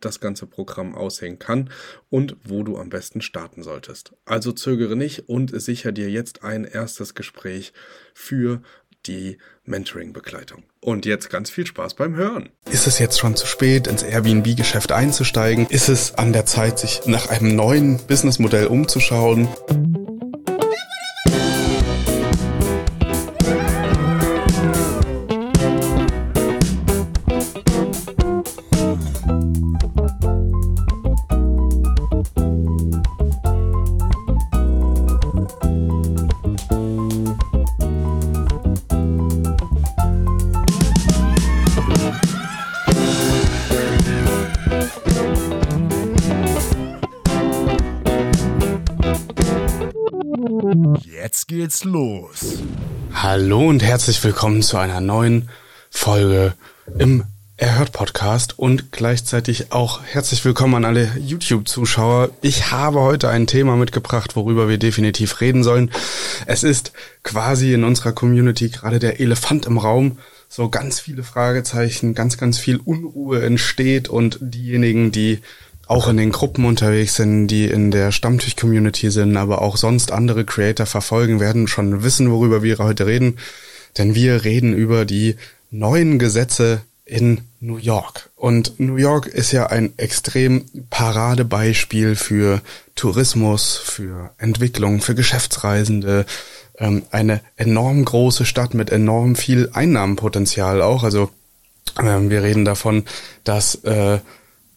das ganze Programm aussehen kann und wo du am besten starten solltest. Also zögere nicht und sicher dir jetzt ein erstes Gespräch für die Mentoring-Begleitung. Und jetzt ganz viel Spaß beim Hören. Ist es jetzt schon zu spät, ins Airbnb-Geschäft einzusteigen? Ist es an der Zeit, sich nach einem neuen Businessmodell umzuschauen? Geht's los. Hallo und herzlich willkommen zu einer neuen Folge im Erhört Podcast und gleichzeitig auch herzlich willkommen an alle YouTube-Zuschauer. Ich habe heute ein Thema mitgebracht, worüber wir definitiv reden sollen. Es ist quasi in unserer Community gerade der Elefant im Raum. So ganz viele Fragezeichen, ganz, ganz viel Unruhe entsteht und diejenigen, die auch in den Gruppen unterwegs sind, die in der Stammtisch-Community sind, aber auch sonst andere Creator verfolgen, werden schon wissen, worüber wir heute reden. Denn wir reden über die neuen Gesetze in New York. Und New York ist ja ein extrem Paradebeispiel für Tourismus, für Entwicklung, für Geschäftsreisende. Ähm, eine enorm große Stadt mit enorm viel Einnahmenpotenzial auch. Also ähm, wir reden davon, dass äh,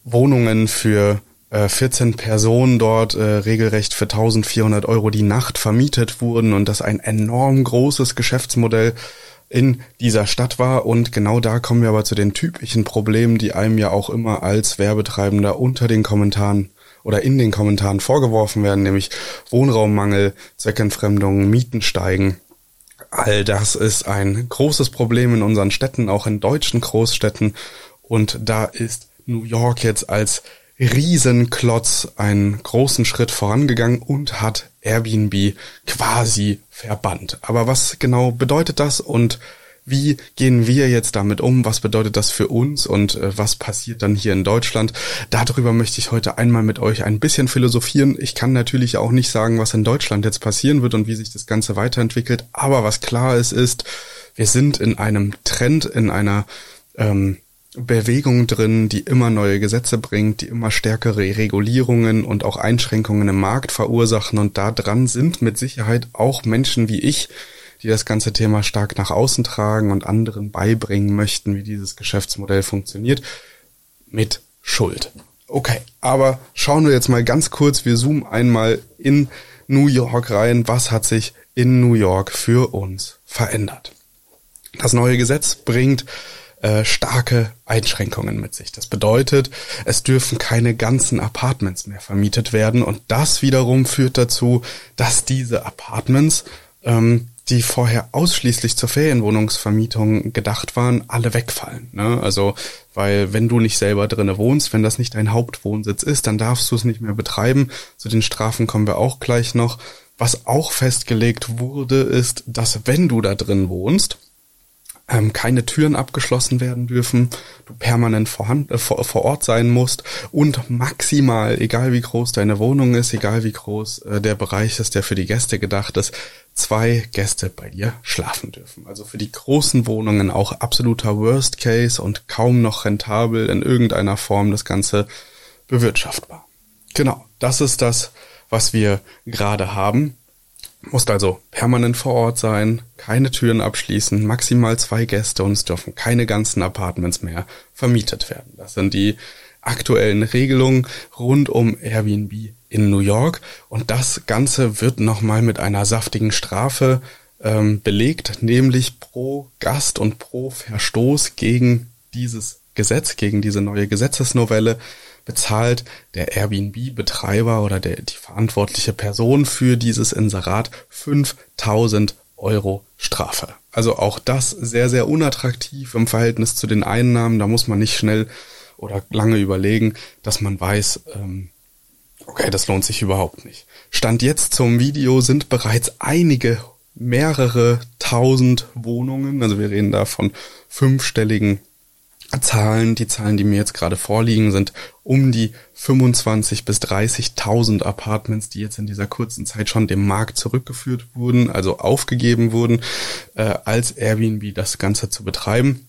Wohnungen für äh, 14 Personen dort äh, regelrecht für 1400 Euro die Nacht vermietet wurden und das ein enorm großes Geschäftsmodell in dieser Stadt war. Und genau da kommen wir aber zu den typischen Problemen, die einem ja auch immer als Werbetreibender unter den Kommentaren oder in den Kommentaren vorgeworfen werden, nämlich Wohnraummangel, Zweckentfremdung, Mieten steigen. All das ist ein großes Problem in unseren Städten, auch in deutschen Großstädten. Und da ist New York jetzt als Riesenklotz einen großen Schritt vorangegangen und hat Airbnb quasi verbannt. Aber was genau bedeutet das und wie gehen wir jetzt damit um? Was bedeutet das für uns und äh, was passiert dann hier in Deutschland? Darüber möchte ich heute einmal mit euch ein bisschen philosophieren. Ich kann natürlich auch nicht sagen, was in Deutschland jetzt passieren wird und wie sich das Ganze weiterentwickelt. Aber was klar ist, ist, wir sind in einem Trend, in einer ähm, Bewegung drin, die immer neue Gesetze bringt, die immer stärkere Regulierungen und auch Einschränkungen im Markt verursachen. Und da dran sind mit Sicherheit auch Menschen wie ich, die das ganze Thema stark nach außen tragen und anderen beibringen möchten, wie dieses Geschäftsmodell funktioniert, mit Schuld. Okay, aber schauen wir jetzt mal ganz kurz, wir zoomen einmal in New York rein. Was hat sich in New York für uns verändert? Das neue Gesetz bringt äh, starke Einschränkungen mit sich. Das bedeutet, es dürfen keine ganzen Apartments mehr vermietet werden und das wiederum führt dazu, dass diese Apartments, ähm, die vorher ausschließlich zur Ferienwohnungsvermietung gedacht waren, alle wegfallen. Ne? Also, weil wenn du nicht selber drinne wohnst, wenn das nicht dein Hauptwohnsitz ist, dann darfst du es nicht mehr betreiben. Zu den Strafen kommen wir auch gleich noch. Was auch festgelegt wurde, ist, dass wenn du da drin wohnst, ähm, keine Türen abgeschlossen werden dürfen, du permanent vorhand, äh, vor, vor Ort sein musst und maximal, egal wie groß deine Wohnung ist, egal wie groß äh, der Bereich ist, der für die Gäste gedacht ist, zwei Gäste bei dir schlafen dürfen. Also für die großen Wohnungen auch absoluter Worst Case und kaum noch rentabel in irgendeiner Form das Ganze bewirtschaftbar. Genau, das ist das, was wir gerade haben musst also permanent vor Ort sein, keine Türen abschließen, maximal zwei Gäste und es dürfen keine ganzen Apartments mehr vermietet werden. Das sind die aktuellen Regelungen rund um Airbnb in New York und das Ganze wird nochmal mit einer saftigen Strafe ähm, belegt, nämlich pro Gast und pro Verstoß gegen dieses Gesetz, gegen diese neue Gesetzesnovelle bezahlt der Airbnb-Betreiber oder der, die verantwortliche Person für dieses Inserat 5000 Euro Strafe. Also auch das sehr, sehr unattraktiv im Verhältnis zu den Einnahmen. Da muss man nicht schnell oder lange überlegen, dass man weiß, ähm, okay, das lohnt sich überhaupt nicht. Stand jetzt zum Video sind bereits einige, mehrere tausend Wohnungen, also wir reden da von fünfstelligen Zahlen, die Zahlen, die mir jetzt gerade vorliegen, sind um die 25 bis 30.000 Apartments, die jetzt in dieser kurzen Zeit schon dem Markt zurückgeführt wurden, also aufgegeben wurden, äh, als Airbnb das Ganze zu betreiben.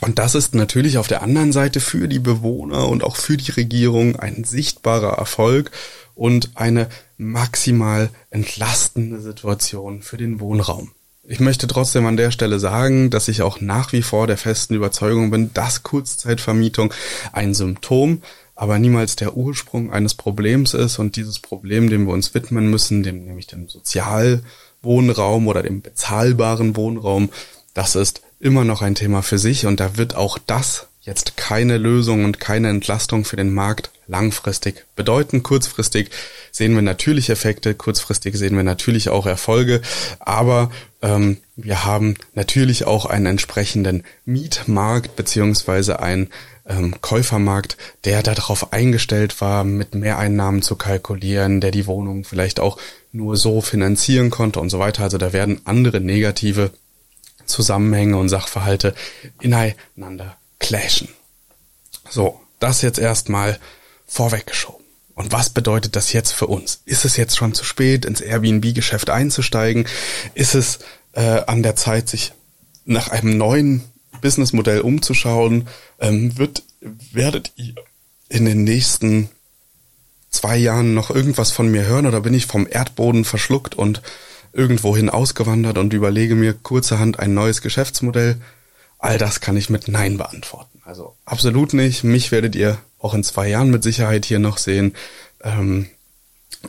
Und das ist natürlich auf der anderen Seite für die Bewohner und auch für die Regierung ein sichtbarer Erfolg und eine maximal entlastende Situation für den Wohnraum. Ich möchte trotzdem an der Stelle sagen, dass ich auch nach wie vor der festen Überzeugung bin, dass Kurzzeitvermietung ein Symptom, aber niemals der Ursprung eines Problems ist. Und dieses Problem, dem wir uns widmen müssen, dem nämlich dem Sozialwohnraum oder dem bezahlbaren Wohnraum, das ist immer noch ein Thema für sich. Und da wird auch das jetzt keine Lösung und keine Entlastung für den Markt langfristig bedeuten. Kurzfristig sehen wir natürlich Effekte, kurzfristig sehen wir natürlich auch Erfolge, aber ähm, wir haben natürlich auch einen entsprechenden Mietmarkt beziehungsweise einen ähm, Käufermarkt, der darauf eingestellt war, mit Mehreinnahmen zu kalkulieren, der die Wohnung vielleicht auch nur so finanzieren konnte und so weiter. Also da werden andere negative Zusammenhänge und Sachverhalte ineinander clashen. So, das jetzt erstmal vorweggeschoben. Und was bedeutet das jetzt für uns? Ist es jetzt schon zu spät, ins Airbnb-Geschäft einzusteigen? Ist es äh, an der Zeit, sich nach einem neuen Businessmodell umzuschauen? Ähm, wird, werdet ihr in den nächsten zwei Jahren noch irgendwas von mir hören oder bin ich vom Erdboden verschluckt und irgendwohin ausgewandert und überlege mir kurzerhand ein neues Geschäftsmodell? All das kann ich mit Nein beantworten. Also absolut nicht. Mich werdet ihr auch in zwei Jahren mit Sicherheit hier noch sehen. Ähm,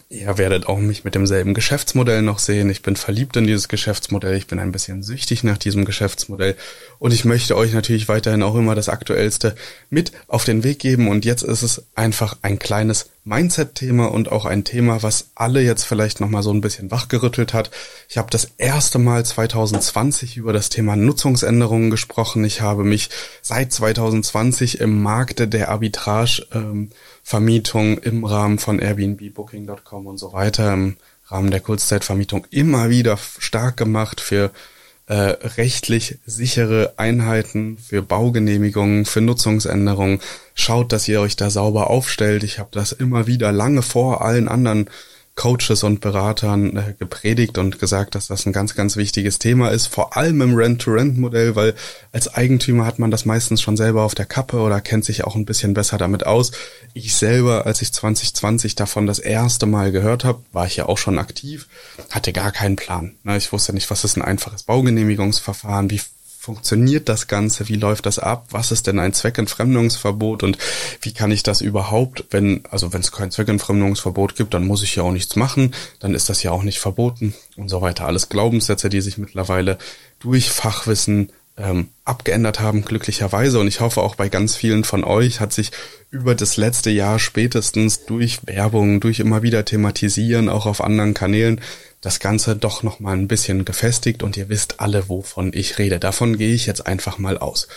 Ihr werdet auch mich mit demselben Geschäftsmodell noch sehen. Ich bin verliebt in dieses Geschäftsmodell. Ich bin ein bisschen süchtig nach diesem Geschäftsmodell. Und ich möchte euch natürlich weiterhin auch immer das Aktuellste mit auf den Weg geben. Und jetzt ist es einfach ein kleines Mindset-Thema und auch ein Thema, was alle jetzt vielleicht nochmal so ein bisschen wachgerüttelt hat. Ich habe das erste Mal 2020 über das Thema Nutzungsänderungen gesprochen. Ich habe mich seit 2020 im Markte der Arbitrage ähm, im Rahmen von Airbnb, Booking.com und so weiter, im Rahmen der Kurzzeitvermietung immer wieder stark gemacht für äh, rechtlich sichere Einheiten, für Baugenehmigungen, für Nutzungsänderungen. Schaut, dass ihr euch da sauber aufstellt. Ich habe das immer wieder lange vor allen anderen Coaches und Beratern äh, gepredigt und gesagt, dass das ein ganz, ganz wichtiges Thema ist, vor allem im Rent-to-Rent-Modell, weil als Eigentümer hat man das meistens schon selber auf der Kappe oder kennt sich auch ein bisschen besser damit aus. Ich selber, als ich 2020 davon das erste Mal gehört habe, war ich ja auch schon aktiv, hatte gar keinen Plan. Ich wusste nicht, was ist ein einfaches Baugenehmigungsverfahren, wie funktioniert das Ganze? Wie läuft das ab? Was ist denn ein Zweckentfremdungsverbot und wie kann ich das überhaupt, wenn, also wenn es kein Zweckentfremdungsverbot gibt, dann muss ich ja auch nichts machen, dann ist das ja auch nicht verboten und so weiter. Alles Glaubenssätze, die sich mittlerweile durch Fachwissen ähm, abgeändert haben, glücklicherweise. Und ich hoffe auch bei ganz vielen von euch hat sich über das letzte Jahr spätestens durch Werbung, durch immer wieder thematisieren, auch auf anderen Kanälen, das Ganze doch noch mal ein bisschen gefestigt und ihr wisst alle, wovon ich rede. Davon gehe ich jetzt einfach mal aus.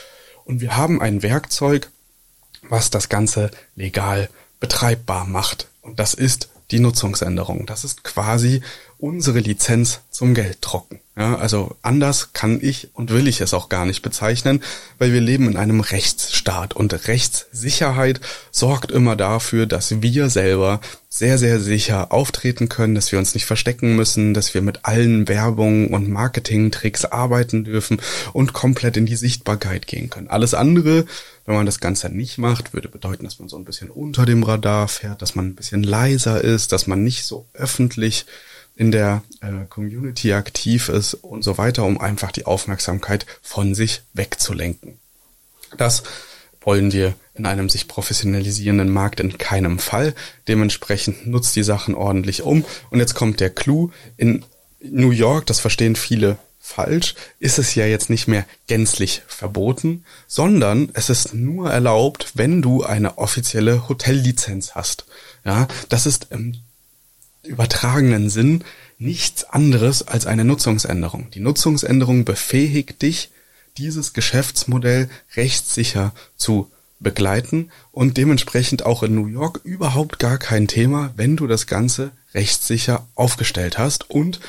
Und wir haben ein Werkzeug, was das Ganze legal betreibbar macht. Und das ist die Nutzungsänderung. Das ist quasi unsere Lizenz zum Gelddrucken. Ja, also anders kann ich und will ich es auch gar nicht bezeichnen, weil wir leben in einem Rechtsstaat und Rechtssicherheit sorgt immer dafür, dass wir selber sehr, sehr sicher auftreten können, dass wir uns nicht verstecken müssen, dass wir mit allen Werbungen und Marketingtricks arbeiten dürfen und komplett in die Sichtbarkeit gehen können. Alles andere, wenn man das Ganze nicht macht, würde bedeuten, dass man so ein bisschen unter dem Radar fährt, dass man ein bisschen leiser ist, dass man nicht so öffentlich in der äh, Community aktiv ist und so weiter, um einfach die Aufmerksamkeit von sich wegzulenken. Das wollen wir in einem sich professionalisierenden Markt in keinem Fall. Dementsprechend nutzt die Sachen ordentlich um. Und jetzt kommt der Clou. In New York, das verstehen viele falsch, ist es ja jetzt nicht mehr gänzlich verboten, sondern es ist nur erlaubt, wenn du eine offizielle Hotellizenz hast. Ja, das ist im übertragenen Sinn nichts anderes als eine Nutzungsänderung. Die Nutzungsänderung befähigt dich, dieses Geschäftsmodell rechtssicher zu begleiten und dementsprechend auch in New York überhaupt gar kein Thema, wenn du das Ganze rechtssicher aufgestellt hast und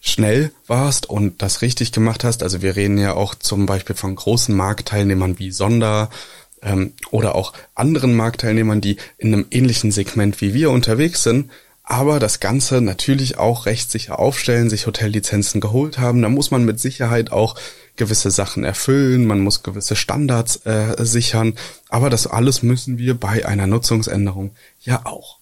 schnell warst und das richtig gemacht hast. Also wir reden ja auch zum Beispiel von großen Marktteilnehmern wie Sonder ähm, oder auch anderen Marktteilnehmern, die in einem ähnlichen Segment wie wir unterwegs sind, aber das Ganze natürlich auch rechtssicher aufstellen, sich Hotellizenzen geholt haben. Da muss man mit Sicherheit auch gewisse Sachen erfüllen, man muss gewisse Standards äh, sichern, aber das alles müssen wir bei einer Nutzungsänderung ja auch.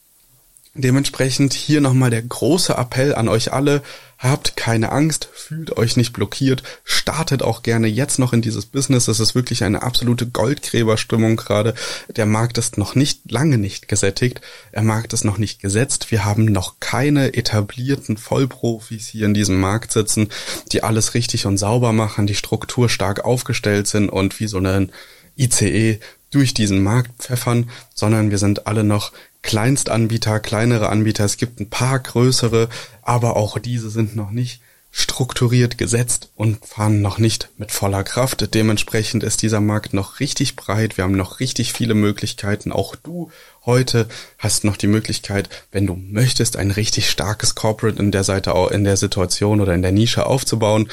Dementsprechend hier nochmal der große Appell an euch alle. Habt keine Angst, fühlt euch nicht blockiert, startet auch gerne jetzt noch in dieses Business. Es ist wirklich eine absolute Goldgräberstimmung gerade. Der Markt ist noch nicht, lange nicht gesättigt. Der Markt ist noch nicht gesetzt. Wir haben noch keine etablierten Vollprofis hier in diesem Markt sitzen, die alles richtig und sauber machen, die Struktur stark aufgestellt sind und wie so ein ICE durch diesen Markt pfeffern, sondern wir sind alle noch Kleinstanbieter, kleinere Anbieter. Es gibt ein paar größere, aber auch diese sind noch nicht strukturiert gesetzt und fahren noch nicht mit voller Kraft. Dementsprechend ist dieser Markt noch richtig breit. Wir haben noch richtig viele Möglichkeiten. Auch du heute hast noch die Möglichkeit, wenn du möchtest, ein richtig starkes Corporate in der Seite, in der Situation oder in der Nische aufzubauen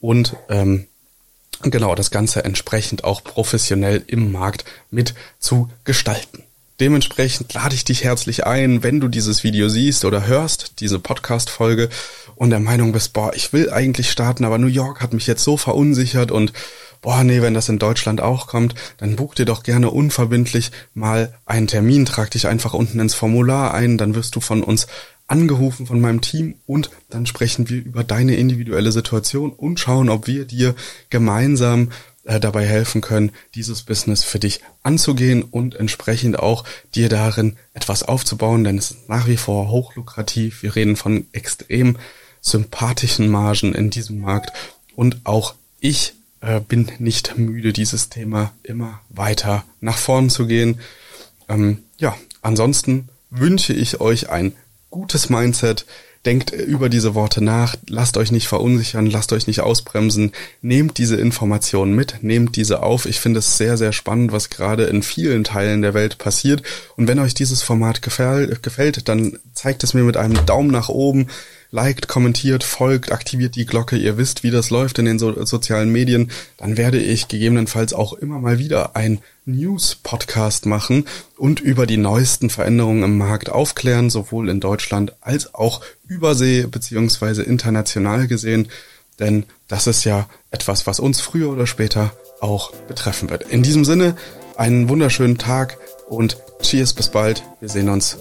und ähm, genau das Ganze entsprechend auch professionell im Markt mit zu gestalten. Dementsprechend lade ich dich herzlich ein, wenn du dieses Video siehst oder hörst, diese Podcast-Folge und der Meinung bist, boah, ich will eigentlich starten, aber New York hat mich jetzt so verunsichert und boah, nee, wenn das in Deutschland auch kommt, dann buch dir doch gerne unverbindlich mal einen Termin, trag dich einfach unten ins Formular ein, dann wirst du von uns angerufen von meinem Team und dann sprechen wir über deine individuelle Situation und schauen, ob wir dir gemeinsam äh, dabei helfen können, dieses Business für dich anzugehen und entsprechend auch dir darin etwas aufzubauen, denn es ist nach wie vor hochlukrativ. Wir reden von extrem sympathischen Margen in diesem Markt und auch ich äh, bin nicht müde, dieses Thema immer weiter nach vorn zu gehen. Ähm, ja, ansonsten wünsche ich euch ein gutes Mindset, Denkt über diese Worte nach, lasst euch nicht verunsichern, lasst euch nicht ausbremsen, nehmt diese Informationen mit, nehmt diese auf. Ich finde es sehr, sehr spannend, was gerade in vielen Teilen der Welt passiert. Und wenn euch dieses Format gefällt, dann zeigt es mir mit einem Daumen nach oben liked, kommentiert, folgt, aktiviert die Glocke, ihr wisst, wie das läuft in den so sozialen Medien, dann werde ich gegebenenfalls auch immer mal wieder ein News-Podcast machen und über die neuesten Veränderungen im Markt aufklären, sowohl in Deutschland als auch übersee beziehungsweise international gesehen, denn das ist ja etwas, was uns früher oder später auch betreffen wird. In diesem Sinne, einen wunderschönen Tag und Cheers, bis bald. Wir sehen uns.